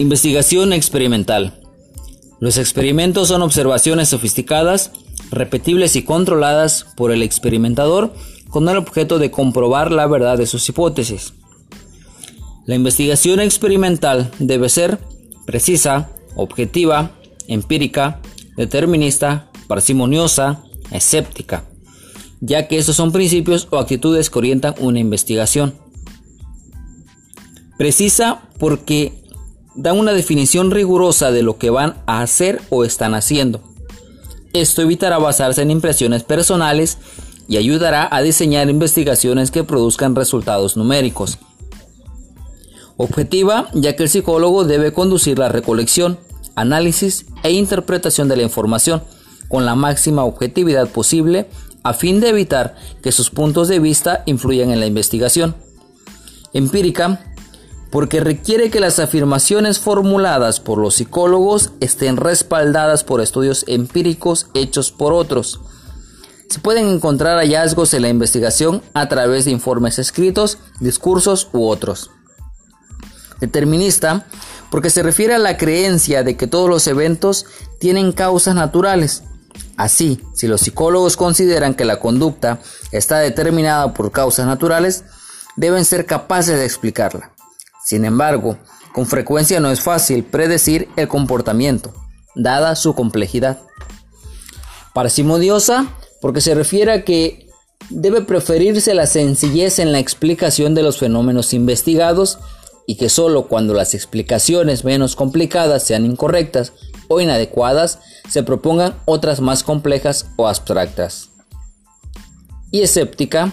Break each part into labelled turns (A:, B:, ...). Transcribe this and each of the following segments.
A: Investigación experimental. Los experimentos son observaciones sofisticadas, repetibles y controladas por el experimentador con el objeto de comprobar la verdad de sus hipótesis. La investigación experimental debe ser precisa, objetiva, empírica, determinista, parsimoniosa, escéptica, ya que estos son principios o actitudes que orientan una investigación. Precisa porque dan una definición rigurosa de lo que van a hacer o están haciendo. Esto evitará basarse en impresiones personales y ayudará a diseñar investigaciones que produzcan resultados numéricos. Objetiva, ya que el psicólogo debe conducir la recolección, análisis e interpretación de la información con la máxima objetividad posible a fin de evitar que sus puntos de vista influyan en la investigación. Empírica, porque requiere que las afirmaciones formuladas por los psicólogos estén respaldadas por estudios empíricos hechos por otros. Se pueden encontrar hallazgos en la investigación a través de informes escritos, discursos u otros. Determinista, porque se refiere a la creencia de que todos los eventos tienen causas naturales. Así, si los psicólogos consideran que la conducta está determinada por causas naturales, deben ser capaces de explicarla. Sin embargo, con frecuencia no es fácil predecir el comportamiento, dada su complejidad. Parsimodiosa, porque se refiere a que debe preferirse la sencillez en la explicación de los fenómenos investigados y que sólo cuando las explicaciones menos complicadas sean incorrectas o inadecuadas se propongan otras más complejas o abstractas. Y escéptica,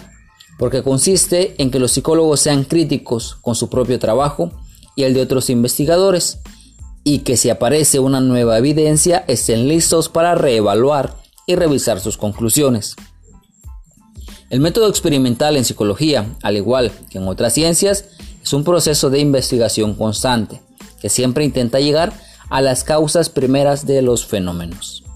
A: porque consiste en que los psicólogos sean críticos con su propio trabajo y el de otros investigadores, y que si aparece una nueva evidencia estén listos para reevaluar y revisar sus conclusiones. El método experimental en psicología, al igual que en otras ciencias, es un proceso de investigación constante, que siempre intenta llegar a las causas primeras de los fenómenos.